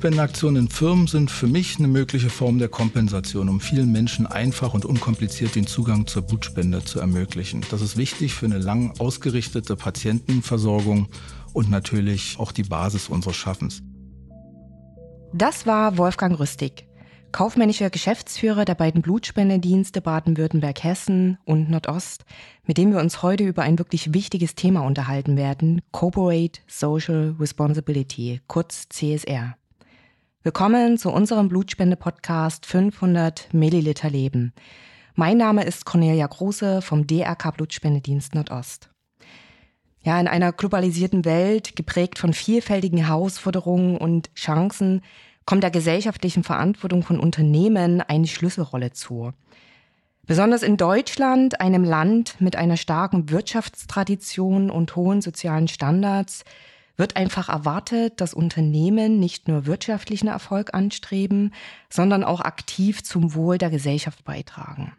Blutspendeaktionen in Firmen sind für mich eine mögliche Form der Kompensation, um vielen Menschen einfach und unkompliziert den Zugang zur Blutspende zu ermöglichen. Das ist wichtig für eine lang ausgerichtete Patientenversorgung und natürlich auch die Basis unseres Schaffens. Das war Wolfgang Rüstig, kaufmännischer Geschäftsführer der beiden Blutspendedienste Baden-Württemberg-Hessen und Nordost, mit dem wir uns heute über ein wirklich wichtiges Thema unterhalten werden, Corporate Social Responsibility, kurz CSR. Willkommen zu unserem Blutspende-Podcast 500 Milliliter Leben. Mein Name ist Cornelia Große vom DRK Blutspendedienst Nordost. Ja, in einer globalisierten Welt, geprägt von vielfältigen Herausforderungen und Chancen, kommt der gesellschaftlichen Verantwortung von Unternehmen eine Schlüsselrolle zu. Besonders in Deutschland, einem Land mit einer starken Wirtschaftstradition und hohen sozialen Standards, wird einfach erwartet, dass Unternehmen nicht nur wirtschaftlichen Erfolg anstreben, sondern auch aktiv zum Wohl der Gesellschaft beitragen.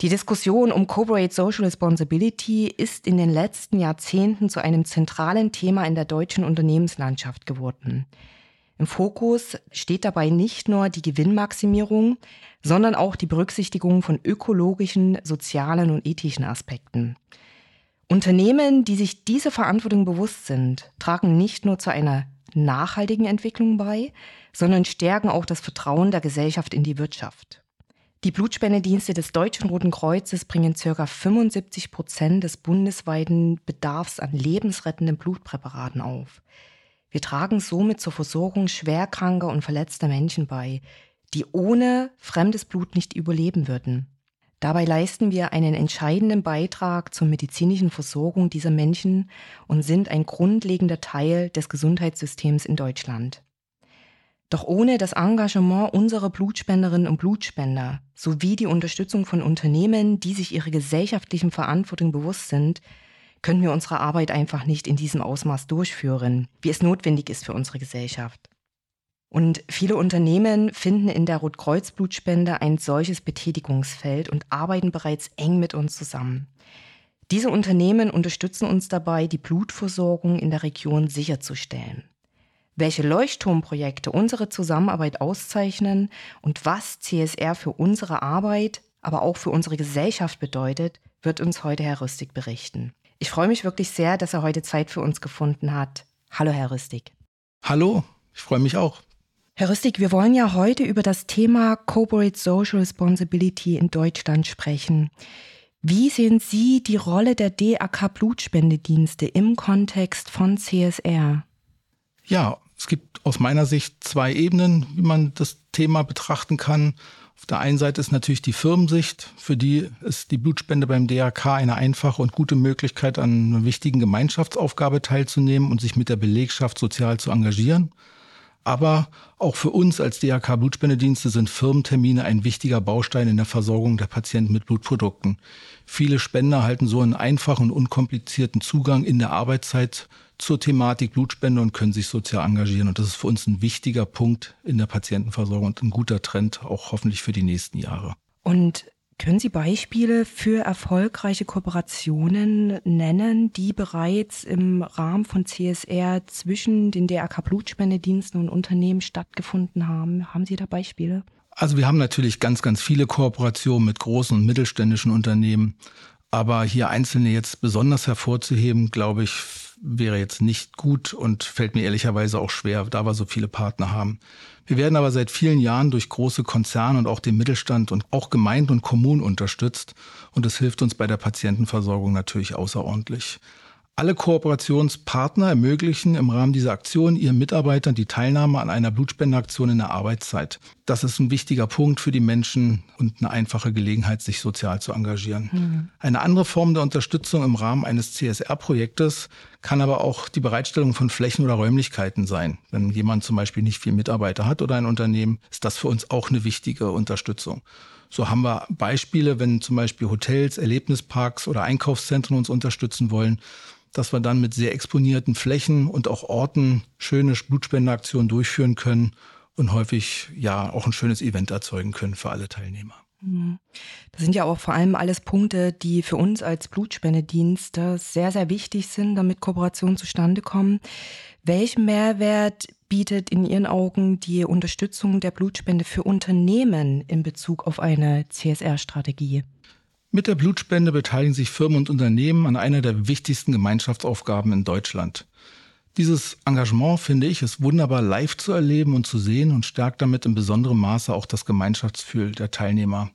Die Diskussion um Corporate Social Responsibility ist in den letzten Jahrzehnten zu einem zentralen Thema in der deutschen Unternehmenslandschaft geworden. Im Fokus steht dabei nicht nur die Gewinnmaximierung, sondern auch die Berücksichtigung von ökologischen, sozialen und ethischen Aspekten. Unternehmen, die sich diese Verantwortung bewusst sind, tragen nicht nur zu einer nachhaltigen Entwicklung bei, sondern stärken auch das Vertrauen der Gesellschaft in die Wirtschaft. Die Blutspendedienste des Deutschen Roten Kreuzes bringen ca. 75 Prozent des bundesweiten Bedarfs an lebensrettenden Blutpräparaten auf. Wir tragen somit zur Versorgung schwerkranker und verletzter Menschen bei, die ohne fremdes Blut nicht überleben würden. Dabei leisten wir einen entscheidenden Beitrag zur medizinischen Versorgung dieser Menschen und sind ein grundlegender Teil des Gesundheitssystems in Deutschland. Doch ohne das Engagement unserer Blutspenderinnen und Blutspender sowie die Unterstützung von Unternehmen, die sich ihrer gesellschaftlichen Verantwortung bewusst sind, können wir unsere Arbeit einfach nicht in diesem Ausmaß durchführen, wie es notwendig ist für unsere Gesellschaft. Und viele Unternehmen finden in der Rotkreuz-Blutspende ein solches Betätigungsfeld und arbeiten bereits eng mit uns zusammen. Diese Unternehmen unterstützen uns dabei, die Blutversorgung in der Region sicherzustellen. Welche Leuchtturmprojekte unsere Zusammenarbeit auszeichnen und was CSR für unsere Arbeit, aber auch für unsere Gesellschaft bedeutet, wird uns heute Herr Rüstig berichten. Ich freue mich wirklich sehr, dass er heute Zeit für uns gefunden hat. Hallo, Herr Rüstig. Hallo, ich freue mich auch. Herr Rüstig, wir wollen ja heute über das Thema Corporate Social Responsibility in Deutschland sprechen. Wie sehen Sie die Rolle der DAK Blutspendedienste im Kontext von CSR? Ja, es gibt aus meiner Sicht zwei Ebenen, wie man das Thema betrachten kann. Auf der einen Seite ist natürlich die Firmensicht, für die ist die Blutspende beim DRK eine einfache und gute Möglichkeit, an einer wichtigen Gemeinschaftsaufgabe teilzunehmen und sich mit der Belegschaft sozial zu engagieren. Aber auch für uns als DRK Blutspendedienste sind Firmentermine ein wichtiger Baustein in der Versorgung der Patienten mit Blutprodukten. Viele Spender halten so einen einfachen und unkomplizierten Zugang in der Arbeitszeit zur Thematik Blutspende und können sich sozial engagieren. Und das ist für uns ein wichtiger Punkt in der Patientenversorgung und ein guter Trend, auch hoffentlich für die nächsten Jahre. Und können Sie Beispiele für erfolgreiche Kooperationen nennen, die bereits im Rahmen von CSR zwischen den DRK Blutspendediensten und Unternehmen stattgefunden haben? Haben Sie da Beispiele? Also wir haben natürlich ganz, ganz viele Kooperationen mit großen und mittelständischen Unternehmen. Aber hier einzelne jetzt besonders hervorzuheben, glaube ich, wäre jetzt nicht gut und fällt mir ehrlicherweise auch schwer, da wir so viele Partner haben. Wir werden aber seit vielen Jahren durch große Konzerne und auch den Mittelstand und auch Gemeinden und Kommunen unterstützt und das hilft uns bei der Patientenversorgung natürlich außerordentlich. Alle Kooperationspartner ermöglichen im Rahmen dieser Aktion ihren Mitarbeitern die Teilnahme an einer Blutspendeaktion in der Arbeitszeit. Das ist ein wichtiger Punkt für die Menschen und eine einfache Gelegenheit, sich sozial zu engagieren. Mhm. Eine andere Form der Unterstützung im Rahmen eines CSR-Projektes kann aber auch die Bereitstellung von Flächen oder Räumlichkeiten sein. Wenn jemand zum Beispiel nicht viel Mitarbeiter hat oder ein Unternehmen, ist das für uns auch eine wichtige Unterstützung. So haben wir Beispiele, wenn zum Beispiel Hotels, Erlebnisparks oder Einkaufszentren uns unterstützen wollen, dass wir dann mit sehr exponierten Flächen und auch Orten schöne Blutspendeaktionen durchführen können und häufig ja auch ein schönes Event erzeugen können für alle Teilnehmer. Mhm. Das sind ja auch vor allem alles Punkte, die für uns als Blutspendedienste sehr, sehr wichtig sind, damit Kooperationen zustande kommen. Welchen Mehrwert bietet in Ihren Augen die Unterstützung der Blutspende für Unternehmen in Bezug auf eine CSR-Strategie? Mit der Blutspende beteiligen sich Firmen und Unternehmen an einer der wichtigsten Gemeinschaftsaufgaben in Deutschland. Dieses Engagement, finde ich, ist wunderbar live zu erleben und zu sehen und stärkt damit in besonderem Maße auch das Gemeinschaftsgefühl der Teilnehmer.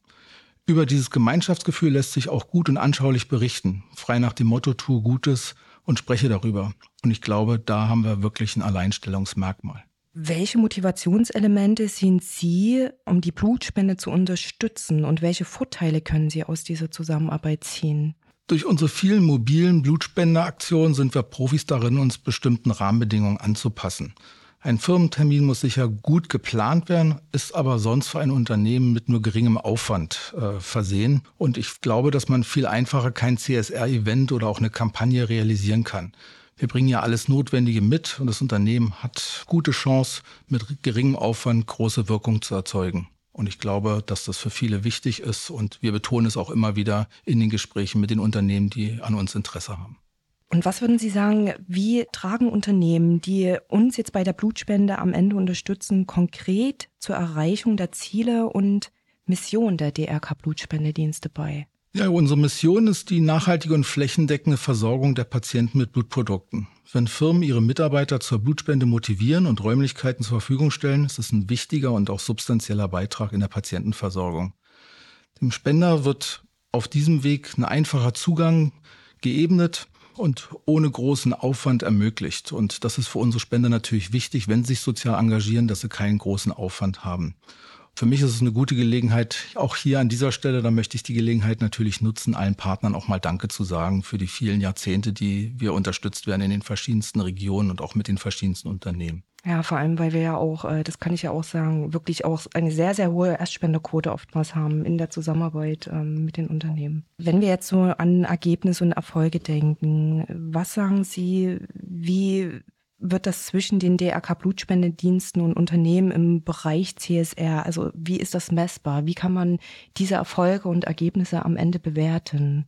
Über dieses Gemeinschaftsgefühl lässt sich auch gut und anschaulich berichten, frei nach dem Motto tue Gutes und spreche darüber. Und ich glaube, da haben wir wirklich ein Alleinstellungsmerkmal. Welche Motivationselemente sehen Sie, um die Blutspende zu unterstützen und welche Vorteile können Sie aus dieser Zusammenarbeit ziehen? Durch unsere vielen mobilen Blutspendeaktionen sind wir Profis darin, uns bestimmten Rahmenbedingungen anzupassen. Ein Firmentermin muss sicher gut geplant werden, ist aber sonst für ein Unternehmen mit nur geringem Aufwand äh, versehen. Und ich glaube, dass man viel einfacher kein CSR-Event oder auch eine Kampagne realisieren kann. Wir bringen ja alles Notwendige mit und das Unternehmen hat gute Chance, mit geringem Aufwand große Wirkung zu erzeugen. Und ich glaube, dass das für viele wichtig ist. Und wir betonen es auch immer wieder in den Gesprächen mit den Unternehmen, die an uns Interesse haben. Und was würden Sie sagen, wie tragen Unternehmen, die uns jetzt bei der Blutspende am Ende unterstützen, konkret zur Erreichung der Ziele und Mission der DRK Blutspendedienste bei? Ja, unsere Mission ist die nachhaltige und flächendeckende Versorgung der Patienten mit Blutprodukten. Wenn Firmen ihre Mitarbeiter zur Blutspende motivieren und Räumlichkeiten zur Verfügung stellen, ist es ein wichtiger und auch substanzieller Beitrag in der Patientenversorgung. Dem Spender wird auf diesem Weg ein einfacher Zugang geebnet und ohne großen Aufwand ermöglicht. Und das ist für unsere Spender natürlich wichtig, wenn sie sich sozial engagieren, dass sie keinen großen Aufwand haben. Für mich ist es eine gute Gelegenheit, auch hier an dieser Stelle, da möchte ich die Gelegenheit natürlich nutzen, allen Partnern auch mal Danke zu sagen für die vielen Jahrzehnte, die wir unterstützt werden in den verschiedensten Regionen und auch mit den verschiedensten Unternehmen. Ja, vor allem, weil wir ja auch, äh, das kann ich ja auch sagen, wirklich auch eine sehr, sehr hohe Erstspenderquote oftmals haben in der Zusammenarbeit ähm, mit den Unternehmen. Wenn wir jetzt so an Ergebnisse und Erfolge denken, was sagen Sie, wie wird das zwischen den DRK Blutspendediensten und Unternehmen im Bereich CSR, also wie ist das messbar? Wie kann man diese Erfolge und Ergebnisse am Ende bewerten?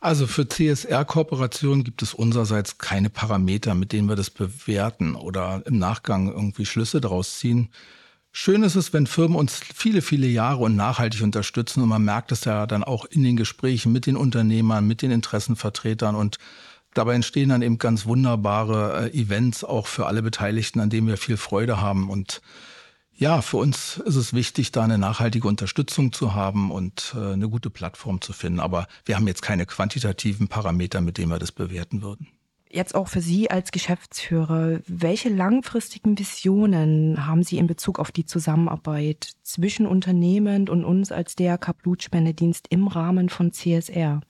Also für CSR-Kooperationen gibt es unsererseits keine Parameter, mit denen wir das bewerten oder im Nachgang irgendwie Schlüsse daraus ziehen. Schön ist es, wenn Firmen uns viele, viele Jahre und nachhaltig unterstützen und man merkt es ja dann auch in den Gesprächen mit den Unternehmern, mit den Interessenvertretern und Dabei entstehen dann eben ganz wunderbare äh, Events auch für alle Beteiligten, an denen wir viel Freude haben. Und ja, für uns ist es wichtig, da eine nachhaltige Unterstützung zu haben und äh, eine gute Plattform zu finden. Aber wir haben jetzt keine quantitativen Parameter, mit denen wir das bewerten würden. Jetzt auch für Sie als Geschäftsführer, welche langfristigen Visionen haben Sie in Bezug auf die Zusammenarbeit zwischen Unternehmen und uns als DRK Blutspendedienst im Rahmen von CSR?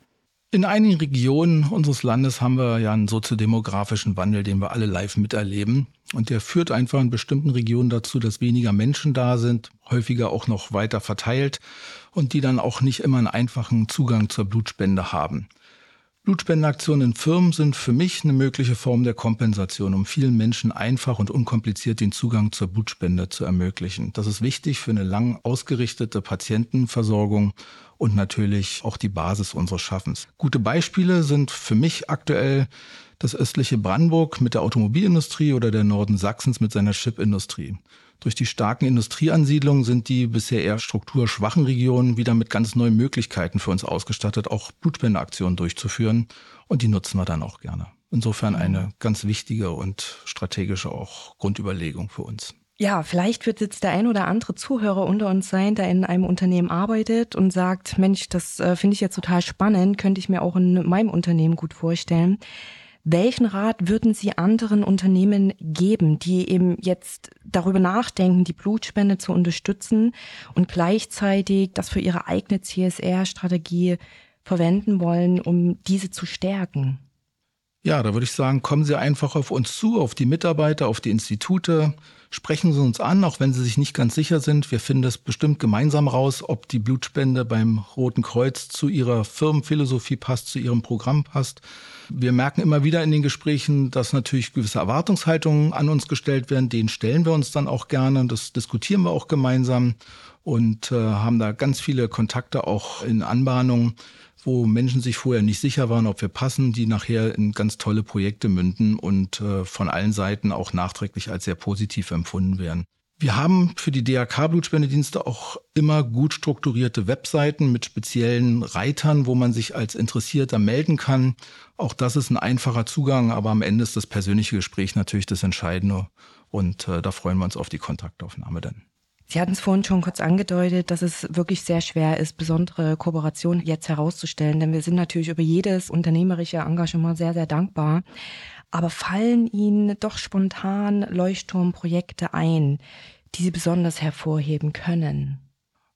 In einigen Regionen unseres Landes haben wir ja einen soziodemografischen Wandel, den wir alle live miterleben. Und der führt einfach in bestimmten Regionen dazu, dass weniger Menschen da sind, häufiger auch noch weiter verteilt und die dann auch nicht immer einen einfachen Zugang zur Blutspende haben. Blutspendeaktionen in Firmen sind für mich eine mögliche Form der Kompensation, um vielen Menschen einfach und unkompliziert den Zugang zur Blutspende zu ermöglichen. Das ist wichtig für eine lang ausgerichtete Patientenversorgung und natürlich auch die Basis unseres Schaffens. Gute Beispiele sind für mich aktuell das östliche Brandenburg mit der Automobilindustrie oder der Norden Sachsens mit seiner Chipindustrie. Durch die starken Industrieansiedlungen sind die bisher eher strukturschwachen Regionen wieder mit ganz neuen Möglichkeiten für uns ausgestattet, auch Blutspendeaktionen durchzuführen. Und die nutzen wir dann auch gerne. Insofern mhm. eine ganz wichtige und strategische auch Grundüberlegung für uns. Ja, vielleicht wird jetzt der ein oder andere Zuhörer unter uns sein, der in einem Unternehmen arbeitet und sagt, Mensch, das äh, finde ich jetzt total spannend, könnte ich mir auch in meinem Unternehmen gut vorstellen. Welchen Rat würden Sie anderen Unternehmen geben, die eben jetzt darüber nachdenken, die Blutspende zu unterstützen und gleichzeitig das für ihre eigene CSR-Strategie verwenden wollen, um diese zu stärken? Ja, da würde ich sagen, kommen Sie einfach auf uns zu, auf die Mitarbeiter, auf die Institute. Sprechen Sie uns an, auch wenn Sie sich nicht ganz sicher sind. Wir finden es bestimmt gemeinsam raus, ob die Blutspende beim Roten Kreuz zu Ihrer Firmenphilosophie passt, zu Ihrem Programm passt. Wir merken immer wieder in den Gesprächen, dass natürlich gewisse Erwartungshaltungen an uns gestellt werden. Den stellen wir uns dann auch gerne. Das diskutieren wir auch gemeinsam und äh, haben da ganz viele Kontakte auch in Anbahnung wo Menschen sich vorher nicht sicher waren, ob wir passen, die nachher in ganz tolle Projekte münden und äh, von allen Seiten auch nachträglich als sehr positiv empfunden werden. Wir haben für die DRK-Blutspendedienste auch immer gut strukturierte Webseiten mit speziellen Reitern, wo man sich als Interessierter melden kann. Auch das ist ein einfacher Zugang, aber am Ende ist das persönliche Gespräch natürlich das Entscheidende und äh, da freuen wir uns auf die Kontaktaufnahme dann. Sie hatten es vorhin schon kurz angedeutet, dass es wirklich sehr schwer ist, besondere Kooperationen jetzt herauszustellen, denn wir sind natürlich über jedes unternehmerische Engagement sehr, sehr dankbar. Aber fallen Ihnen doch spontan Leuchtturmprojekte ein, die Sie besonders hervorheben können?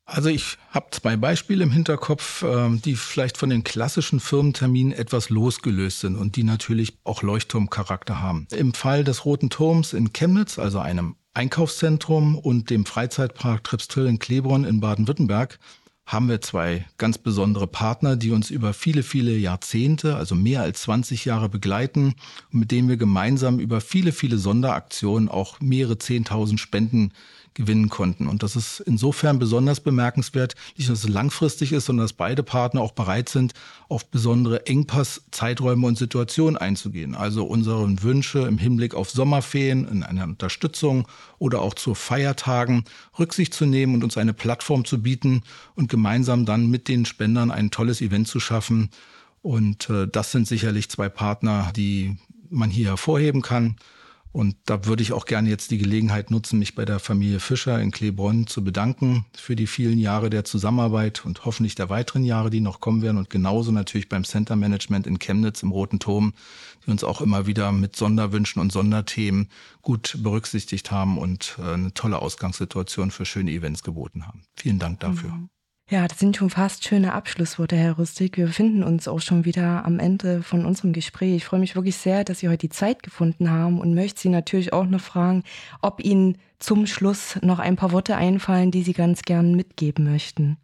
Also ich habe zwei Beispiele im Hinterkopf, ähm, die vielleicht von den klassischen Firmenterminen etwas losgelöst sind und die natürlich auch Leuchtturmcharakter haben. Im Fall des Roten Turms in Chemnitz, also einem Einkaufszentrum und dem Freizeitpark Tripstill in Klebron in Baden-Württemberg haben wir zwei ganz besondere Partner, die uns über viele, viele Jahrzehnte, also mehr als 20 Jahre begleiten und mit denen wir gemeinsam über viele, viele Sonderaktionen auch mehrere Zehntausend Spenden gewinnen konnten. Und das ist insofern besonders bemerkenswert, nicht nur, dass es langfristig ist, sondern dass beide Partner auch bereit sind, auf besondere Engpasszeiträume und Situationen einzugehen. Also unseren Wünsche im Hinblick auf Sommerferien, in einer Unterstützung oder auch zu Feiertagen Rücksicht zu nehmen und uns eine Plattform zu bieten und gemeinsam dann mit den Spendern ein tolles Event zu schaffen. Und äh, das sind sicherlich zwei Partner, die man hier hervorheben kann. Und da würde ich auch gerne jetzt die Gelegenheit nutzen, mich bei der Familie Fischer in Klebronn zu bedanken für die vielen Jahre der Zusammenarbeit und hoffentlich der weiteren Jahre, die noch kommen werden. Und genauso natürlich beim Center Management in Chemnitz im Roten Turm, die uns auch immer wieder mit Sonderwünschen und Sonderthemen gut berücksichtigt haben und äh, eine tolle Ausgangssituation für schöne Events geboten haben. Vielen Dank dafür. Mhm. Ja, das sind schon fast schöne Abschlussworte, Herr Rüstig. Wir befinden uns auch schon wieder am Ende von unserem Gespräch. Ich freue mich wirklich sehr, dass Sie heute die Zeit gefunden haben und möchte Sie natürlich auch noch fragen, ob Ihnen zum Schluss noch ein paar Worte einfallen, die Sie ganz gern mitgeben möchten.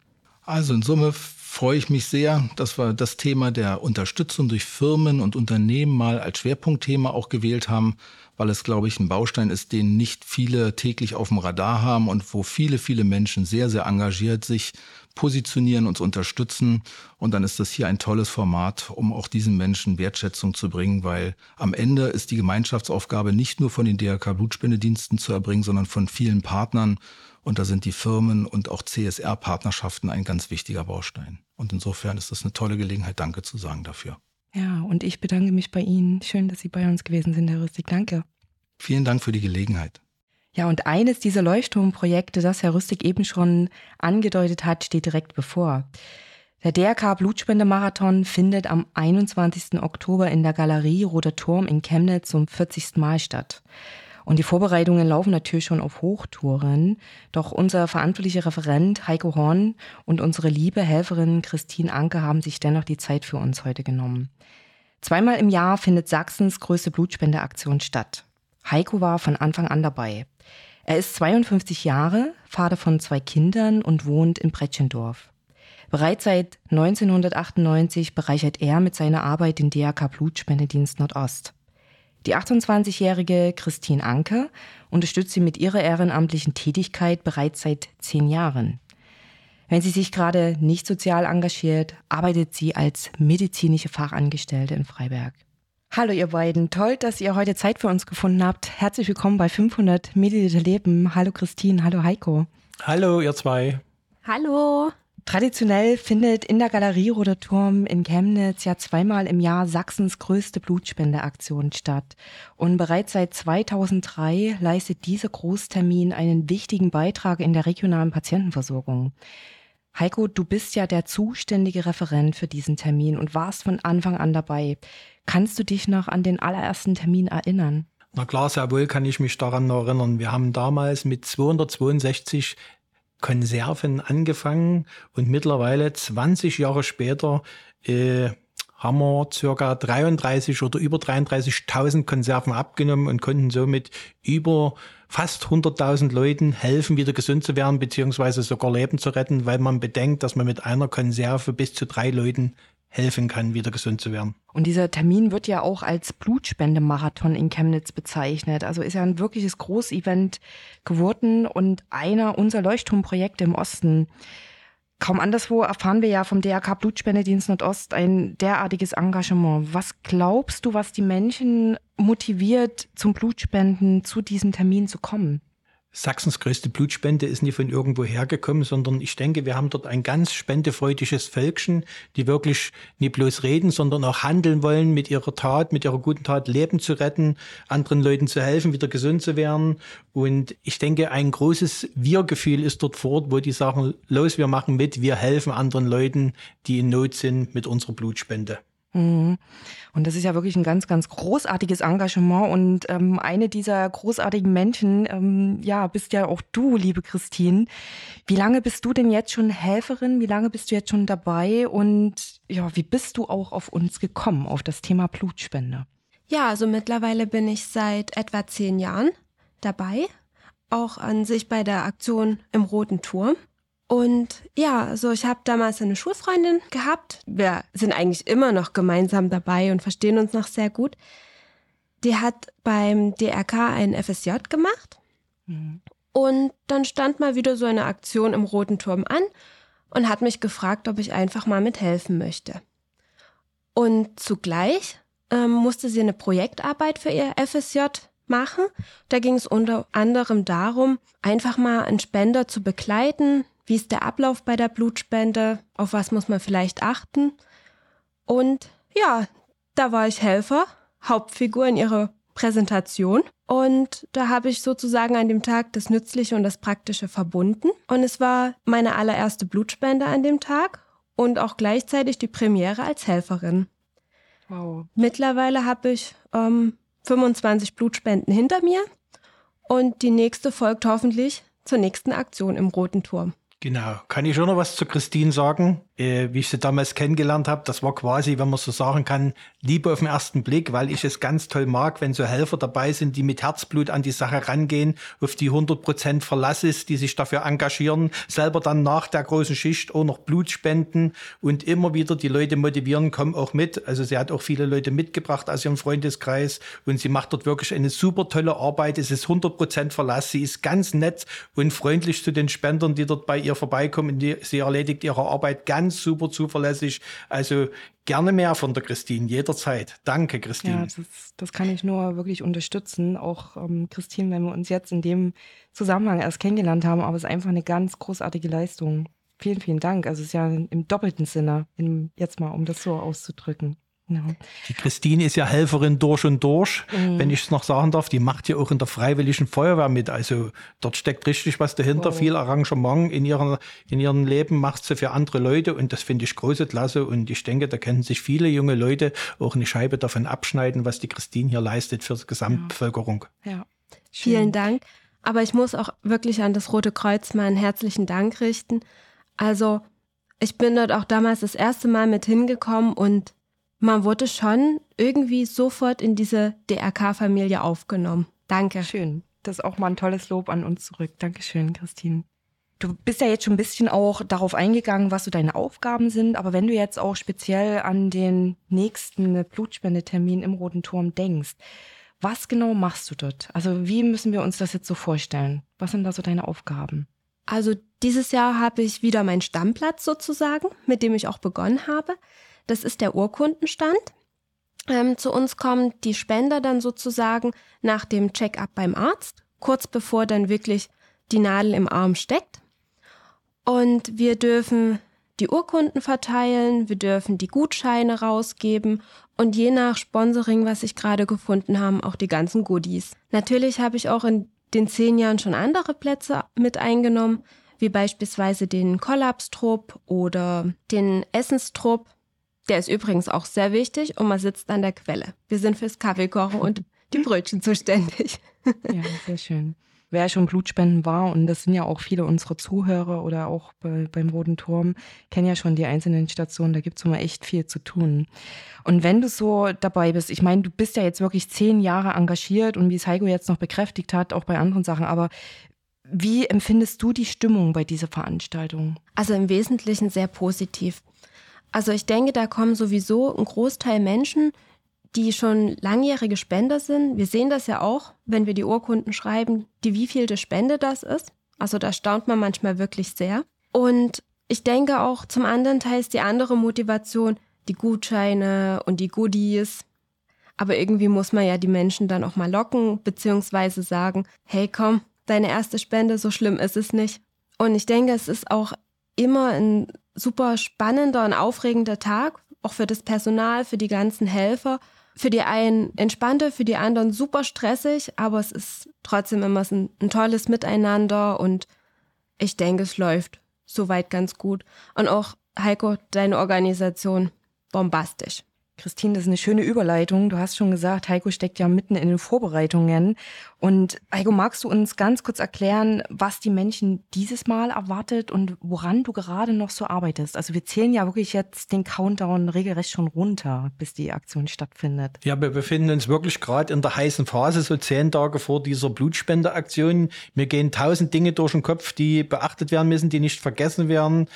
Also in Summe freue ich mich sehr, dass wir das Thema der Unterstützung durch Firmen und Unternehmen mal als Schwerpunktthema auch gewählt haben, weil es, glaube ich, ein Baustein ist, den nicht viele täglich auf dem Radar haben und wo viele, viele Menschen sehr, sehr engagiert sich positionieren, uns unterstützen. Und dann ist das hier ein tolles Format, um auch diesen Menschen Wertschätzung zu bringen, weil am Ende ist die Gemeinschaftsaufgabe nicht nur von den DRK Blutspendediensten zu erbringen, sondern von vielen Partnern. Und da sind die Firmen und auch CSR-Partnerschaften ein ganz wichtiger Baustein. Und insofern ist das eine tolle Gelegenheit, Danke zu sagen dafür. Ja, und ich bedanke mich bei Ihnen. Schön, dass Sie bei uns gewesen sind, Herr Rüstig. Danke. Vielen Dank für die Gelegenheit. Ja, und eines dieser Leuchtturmprojekte, das Herr Rüstig eben schon angedeutet hat, steht direkt bevor. Der DRK Blutspendemarathon findet am 21. Oktober in der Galerie Roter Turm in Chemnitz zum 40. Mal statt. Und die Vorbereitungen laufen natürlich schon auf Hochtouren. Doch unser verantwortlicher Referent Heiko Horn und unsere liebe Helferin Christine Anke haben sich dennoch die Zeit für uns heute genommen. Zweimal im Jahr findet Sachsens größte Blutspendeaktion statt. Heiko war von Anfang an dabei. Er ist 52 Jahre, Vater von zwei Kindern und wohnt in Bretschendorf. Bereits seit 1998 bereichert er mit seiner Arbeit den DRK Blutspendedienst Nordost. Die 28-jährige Christine Anke unterstützt sie mit ihrer ehrenamtlichen Tätigkeit bereits seit zehn Jahren. Wenn sie sich gerade nicht sozial engagiert, arbeitet sie als medizinische Fachangestellte in Freiberg. Hallo ihr beiden, toll, dass ihr heute Zeit für uns gefunden habt. Herzlich willkommen bei 500 Milliliter Leben. Hallo Christine, hallo Heiko. Hallo ihr zwei. Hallo. Traditionell findet in der Galerie Roter Turm in Chemnitz ja zweimal im Jahr Sachsens größte Blutspendeaktion statt. Und bereits seit 2003 leistet dieser Großtermin einen wichtigen Beitrag in der regionalen Patientenversorgung. Heiko, du bist ja der zuständige Referent für diesen Termin und warst von Anfang an dabei. Kannst du dich noch an den allerersten Termin erinnern? Na klar, sehr wohl kann ich mich daran erinnern. Wir haben damals mit 262 Konserven angefangen und mittlerweile 20 Jahre später äh, haben wir circa 33 oder über 33.000 Konserven abgenommen und konnten somit über fast 100.000 Leuten helfen, wieder gesund zu werden, beziehungsweise sogar Leben zu retten, weil man bedenkt, dass man mit einer Konserve bis zu drei Leuten helfen kann, wieder gesund zu werden. Und dieser Termin wird ja auch als Blutspendemarathon in Chemnitz bezeichnet. Also ist ja ein wirkliches Großevent geworden und einer unserer Leuchtturmprojekte im Osten. Kaum anderswo erfahren wir ja vom DRK Blutspendedienst Nordost ein derartiges Engagement. Was glaubst du, was die Menschen motiviert, zum Blutspenden zu diesem Termin zu kommen? Sachsens größte Blutspende ist nie von irgendwo hergekommen, sondern ich denke, wir haben dort ein ganz spendefreudiges Völkchen, die wirklich nicht bloß reden, sondern auch handeln wollen mit ihrer Tat, mit ihrer guten Tat Leben zu retten, anderen Leuten zu helfen, wieder gesund zu werden. Und ich denke, ein großes Wir-Gefühl ist dort vor Ort, wo die sagen, los, wir machen mit, wir helfen anderen Leuten, die in Not sind mit unserer Blutspende. Mhm. Und das ist ja wirklich ein ganz, ganz großartiges Engagement. Und ähm, eine dieser großartigen Menschen, ähm, ja, bist ja auch du, liebe Christine. Wie lange bist du denn jetzt schon Helferin? Wie lange bist du jetzt schon dabei? Und ja, wie bist du auch auf uns gekommen, auf das Thema Blutspende? Ja, also mittlerweile bin ich seit etwa zehn Jahren dabei. Auch an sich bei der Aktion im Roten Turm. Und ja, also ich habe damals eine Schulfreundin gehabt. Wir sind eigentlich immer noch gemeinsam dabei und verstehen uns noch sehr gut. Die hat beim DRK ein FSJ gemacht. Mhm. Und dann stand mal wieder so eine Aktion im Roten Turm an und hat mich gefragt, ob ich einfach mal mithelfen möchte. Und zugleich ähm, musste sie eine Projektarbeit für ihr FSJ machen. Da ging es unter anderem darum, einfach mal einen Spender zu begleiten, wie ist der Ablauf bei der Blutspende? Auf was muss man vielleicht achten? Und ja, da war ich Helfer, Hauptfigur in ihrer Präsentation. Und da habe ich sozusagen an dem Tag das Nützliche und das Praktische verbunden. Und es war meine allererste Blutspende an dem Tag und auch gleichzeitig die Premiere als Helferin. Wow. Mittlerweile habe ich ähm, 25 Blutspenden hinter mir und die nächste folgt hoffentlich zur nächsten Aktion im Roten Turm. Genau. Kann ich schon noch was zu Christine sagen? Äh, wie ich sie damals kennengelernt habe, das war quasi, wenn man so sagen kann, Liebe auf den ersten Blick, weil ich es ganz toll mag, wenn so Helfer dabei sind, die mit Herzblut an die Sache rangehen, auf die 100 Prozent Verlass ist, die sich dafür engagieren, selber dann nach der großen Schicht auch noch Blut spenden und immer wieder die Leute motivieren, komm auch mit. Also sie hat auch viele Leute mitgebracht aus ihrem Freundeskreis und sie macht dort wirklich eine super tolle Arbeit. Es ist 100 Prozent Verlass. Sie ist ganz nett und freundlich zu den Spendern, die dort bei ihr vorbeikommen. Sie erledigt ihre Arbeit ganz super zuverlässig. Also gerne mehr von der Christine, jederzeit. Danke, Christine. Ja, das, das kann ich nur wirklich unterstützen. Auch ähm, Christine, wenn wir uns jetzt in dem Zusammenhang erst kennengelernt haben, aber es ist einfach eine ganz großartige Leistung. Vielen, vielen Dank. Also es ist ja im doppelten Sinne, in, jetzt mal, um das so auszudrücken. Die Christine ist ja Helferin durch und durch, mhm. wenn ich es noch sagen darf. Die macht ja auch in der Freiwilligen Feuerwehr mit. Also dort steckt richtig was dahinter, wow. viel Arrangement in, ihrer, in ihrem Leben macht sie für andere Leute und das finde ich große Klasse. Und ich denke, da können sich viele junge Leute auch eine Scheibe davon abschneiden, was die Christine hier leistet für die Gesamtbevölkerung. Ja. ja. Vielen Dank. Aber ich muss auch wirklich an das Rote Kreuz mal einen herzlichen Dank richten. Also ich bin dort auch damals das erste Mal mit hingekommen und man wurde schon irgendwie sofort in diese DRK-Familie aufgenommen. Danke. Schön. Das ist auch mal ein tolles Lob an uns zurück. Dankeschön, Christine. Du bist ja jetzt schon ein bisschen auch darauf eingegangen, was so deine Aufgaben sind, aber wenn du jetzt auch speziell an den nächsten Blutspendetermin im Roten Turm denkst, was genau machst du dort? Also wie müssen wir uns das jetzt so vorstellen? Was sind da so deine Aufgaben? Also dieses Jahr habe ich wieder meinen Stammplatz sozusagen, mit dem ich auch begonnen habe. Das ist der Urkundenstand. Ähm, zu uns kommen die Spender dann sozusagen nach dem Check-up beim Arzt, kurz bevor dann wirklich die Nadel im Arm steckt. Und wir dürfen die Urkunden verteilen, wir dürfen die Gutscheine rausgeben und je nach Sponsoring, was ich gerade gefunden habe, auch die ganzen Goodies. Natürlich habe ich auch in den zehn Jahren schon andere Plätze mit eingenommen, wie beispielsweise den Kollapstrupp oder den Essenstrupp. Der ist übrigens auch sehr wichtig und man sitzt an der Quelle. Wir sind fürs Kaffeekochen und die Brötchen zuständig. Ja, sehr schön. wer schon Blutspenden war, und das sind ja auch viele unserer Zuhörer oder auch bei, beim Roten Turm, kennen ja schon die einzelnen Stationen, da gibt es immer echt viel zu tun. Und wenn du so dabei bist, ich meine, du bist ja jetzt wirklich zehn Jahre engagiert und wie es Heiko jetzt noch bekräftigt hat, auch bei anderen Sachen, aber wie empfindest du die Stimmung bei dieser Veranstaltung? Also im Wesentlichen sehr positiv. Also ich denke, da kommen sowieso ein Großteil Menschen, die schon langjährige Spender sind. Wir sehen das ja auch, wenn wir die Urkunden schreiben, die wievielte Spende das ist. Also da staunt man manchmal wirklich sehr. Und ich denke auch zum anderen Teil ist die andere Motivation, die Gutscheine und die Goodies. Aber irgendwie muss man ja die Menschen dann auch mal locken, beziehungsweise sagen, hey komm, deine erste Spende, so schlimm ist es nicht. Und ich denke, es ist auch immer ein super spannender und aufregender Tag, auch für das Personal, für die ganzen Helfer, für die einen entspannter, für die anderen super stressig, aber es ist trotzdem immer ein, ein tolles Miteinander und ich denke, es läuft soweit ganz gut. Und auch Heiko, deine Organisation, bombastisch. Christine, das ist eine schöne Überleitung. Du hast schon gesagt, Heiko steckt ja mitten in den Vorbereitungen. Und Heiko, magst du uns ganz kurz erklären, was die Menschen dieses Mal erwartet und woran du gerade noch so arbeitest? Also wir zählen ja wirklich jetzt den Countdown regelrecht schon runter, bis die Aktion stattfindet. Ja, wir befinden uns wirklich gerade in der heißen Phase, so zehn Tage vor dieser Blutspendeaktion. Mir gehen tausend Dinge durch den Kopf, die beachtet werden müssen, die nicht vergessen werden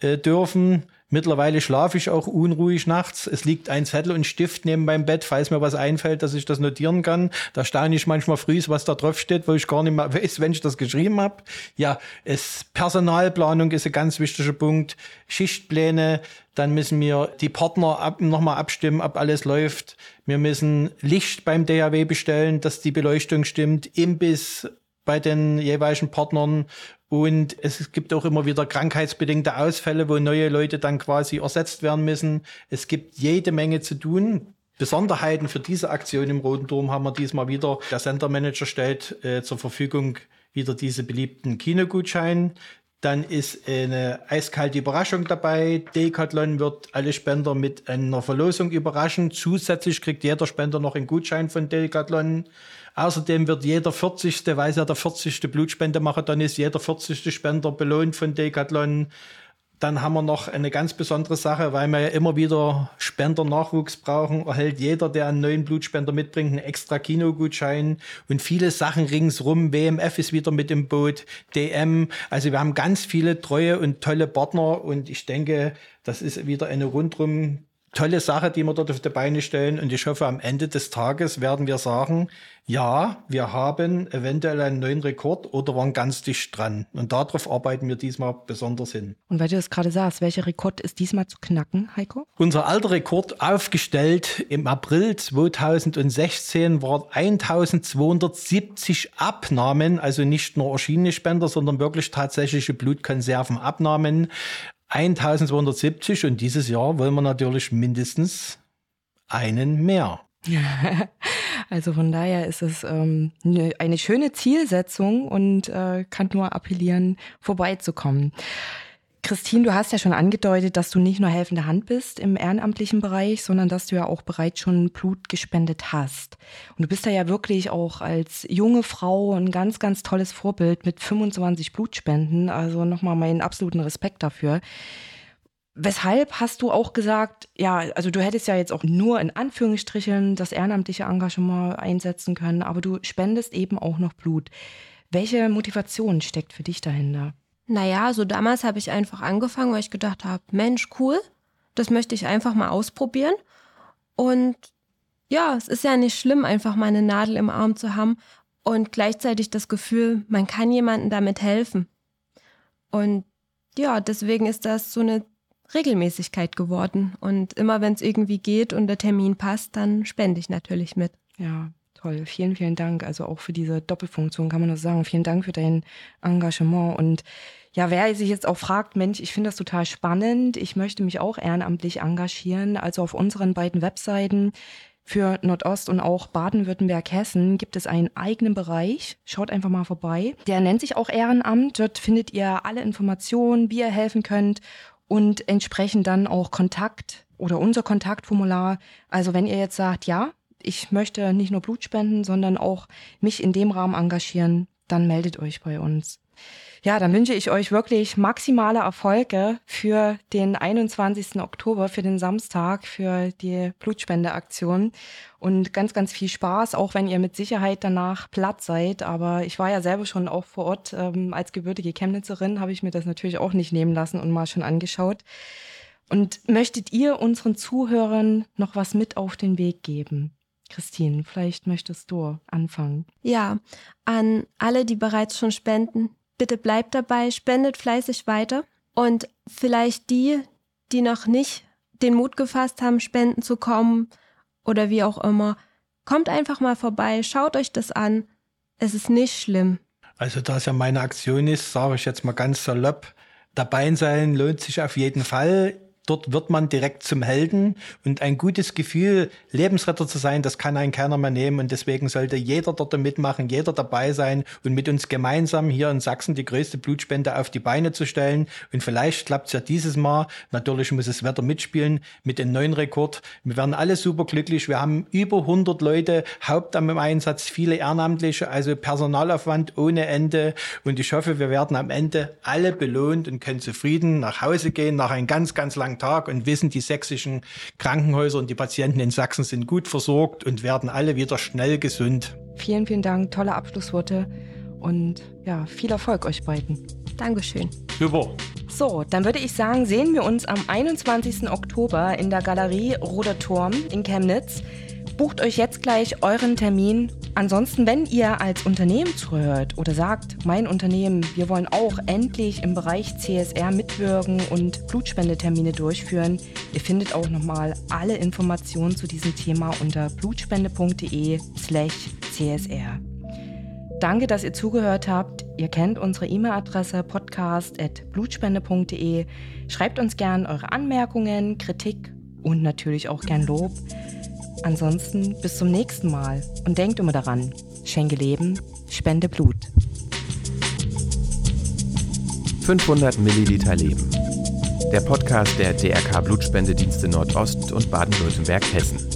äh, dürfen. Mittlerweile schlafe ich auch unruhig nachts. Es liegt ein Zettel und Stift neben meinem Bett, falls mir was einfällt, dass ich das notieren kann. Da staune ich manchmal früh, was da drauf steht, wo ich gar nicht mehr weiß, wenn ich das geschrieben habe. Ja, es, Personalplanung ist ein ganz wichtiger Punkt. Schichtpläne, dann müssen wir die Partner ab, nochmal abstimmen, ob alles läuft. Wir müssen Licht beim DAW bestellen, dass die Beleuchtung stimmt. Imbiss bei den jeweiligen Partnern und es gibt auch immer wieder krankheitsbedingte Ausfälle, wo neue Leute dann quasi ersetzt werden müssen. Es gibt jede Menge zu tun. Besonderheiten für diese Aktion im Roten Turm haben wir diesmal wieder. Der Sendermanager stellt äh, zur Verfügung wieder diese beliebten Kinogutscheine. Dann ist eine eiskalte Überraschung dabei. Decathlon wird alle Spender mit einer Verlosung überraschen. Zusätzlich kriegt jeder Spender noch einen Gutschein von Decathlon. Außerdem wird jeder 40. weil es ja der 40. Blutspendemarathon ist, jeder 40. Spender belohnt von Decathlon. Dann haben wir noch eine ganz besondere Sache, weil wir ja immer wieder Spendernachwuchs brauchen, erhält jeder, der einen neuen Blutspender mitbringt, einen extra Kinogutschein und viele Sachen ringsrum. WMF ist wieder mit im Boot, DM. Also wir haben ganz viele treue und tolle Partner und ich denke, das ist wieder eine rundrum tolle Sache, die wir dort auf die Beine stellen. Und ich hoffe, am Ende des Tages werden wir sagen, ja, wir haben eventuell einen neuen Rekord oder waren ganz dicht dran. Und darauf arbeiten wir diesmal besonders hin. Und weil du das gerade sagst, welcher Rekord ist diesmal zu knacken, Heiko? Unser alter Rekord aufgestellt im April 2016 war 1270 Abnahmen, also nicht nur erschienene Spender, sondern wirklich tatsächliche Blutkonservenabnahmen. 1270 und dieses Jahr wollen wir natürlich mindestens einen mehr. Also von daher ist es ähm, ne, eine schöne Zielsetzung und äh, kann nur appellieren, vorbeizukommen. Christine, du hast ja schon angedeutet, dass du nicht nur helfende Hand bist im ehrenamtlichen Bereich, sondern dass du ja auch bereits schon Blut gespendet hast. Und du bist da ja wirklich auch als junge Frau ein ganz, ganz tolles Vorbild mit 25 Blutspenden. Also nochmal meinen absoluten Respekt dafür. Weshalb hast du auch gesagt, ja, also du hättest ja jetzt auch nur in Anführungsstrichen das ehrenamtliche Engagement einsetzen können, aber du spendest eben auch noch Blut. Welche Motivation steckt für dich dahinter? Naja, so damals habe ich einfach angefangen, weil ich gedacht habe, Mensch, cool, das möchte ich einfach mal ausprobieren. Und ja, es ist ja nicht schlimm, einfach mal eine Nadel im Arm zu haben und gleichzeitig das Gefühl, man kann jemandem damit helfen. Und ja, deswegen ist das so eine Regelmäßigkeit geworden. Und immer wenn es irgendwie geht und der Termin passt, dann spende ich natürlich mit. Ja, toll. Vielen, vielen Dank. Also auch für diese Doppelfunktion kann man nur sagen. Vielen Dank für dein Engagement. Und ja, wer sich jetzt auch fragt, Mensch, ich finde das total spannend. Ich möchte mich auch ehrenamtlich engagieren. Also auf unseren beiden Webseiten für Nordost und auch Baden-Württemberg-Hessen gibt es einen eigenen Bereich. Schaut einfach mal vorbei. Der nennt sich auch Ehrenamt. Dort findet ihr alle Informationen, wie ihr helfen könnt und entsprechend dann auch Kontakt oder unser Kontaktformular. Also wenn ihr jetzt sagt, ja, ich möchte nicht nur Blut spenden, sondern auch mich in dem Rahmen engagieren, dann meldet euch bei uns. Ja, dann wünsche ich euch wirklich maximale Erfolge für den 21. Oktober, für den Samstag, für die Blutspendeaktion und ganz, ganz viel Spaß, auch wenn ihr mit Sicherheit danach platt seid. Aber ich war ja selber schon auch vor Ort ähm, als gebürtige Chemnitzerin, habe ich mir das natürlich auch nicht nehmen lassen und mal schon angeschaut. Und möchtet ihr unseren Zuhörern noch was mit auf den Weg geben? Christine, vielleicht möchtest du anfangen. Ja, an alle, die bereits schon spenden, bitte bleibt dabei, spendet fleißig weiter. Und vielleicht die, die noch nicht den Mut gefasst haben, spenden zu kommen oder wie auch immer, kommt einfach mal vorbei, schaut euch das an. Es ist nicht schlimm. Also da es ja meine Aktion ist, sage ich jetzt mal ganz salopp, dabei sein lohnt sich auf jeden Fall. Dort wird man direkt zum Helden und ein gutes Gefühl, Lebensretter zu sein, das kann einen keiner mehr nehmen und deswegen sollte jeder dort mitmachen, jeder dabei sein und mit uns gemeinsam hier in Sachsen die größte Blutspende auf die Beine zu stellen und vielleicht klappt es ja dieses Mal. Natürlich muss das Wetter mitspielen mit dem neuen Rekord. Wir werden alle super glücklich. Wir haben über 100 Leute Hauptamt im Einsatz, viele Ehrenamtliche, also Personalaufwand ohne Ende und ich hoffe, wir werden am Ende alle belohnt und können zufrieden nach Hause gehen nach einem ganz, ganz langen Tag und wissen, die sächsischen Krankenhäuser und die Patienten in Sachsen sind gut versorgt und werden alle wieder schnell gesund. Vielen, vielen Dank, tolle Abschlussworte und ja, viel Erfolg euch beiden. Dankeschön. Super. So, dann würde ich sagen, sehen wir uns am 21. Oktober in der Galerie Roder Turm in Chemnitz. Bucht euch jetzt gleich euren Termin. Ansonsten, wenn ihr als Unternehmen zuhört oder sagt, mein Unternehmen, wir wollen auch endlich im Bereich CSR mitwirken und Blutspendetermine durchführen, ihr findet auch nochmal alle Informationen zu diesem Thema unter blutspende.de/slash CSR. Danke, dass ihr zugehört habt. Ihr kennt unsere E-Mail-Adresse podcast.blutspende.de. Schreibt uns gern eure Anmerkungen, Kritik und natürlich auch gern Lob. Ansonsten bis zum nächsten Mal und denkt immer daran, schenke Leben, spende Blut. 500 Milliliter Leben. Der Podcast der DRK Blutspendedienste Nordost und Baden-Württemberg-Hessen.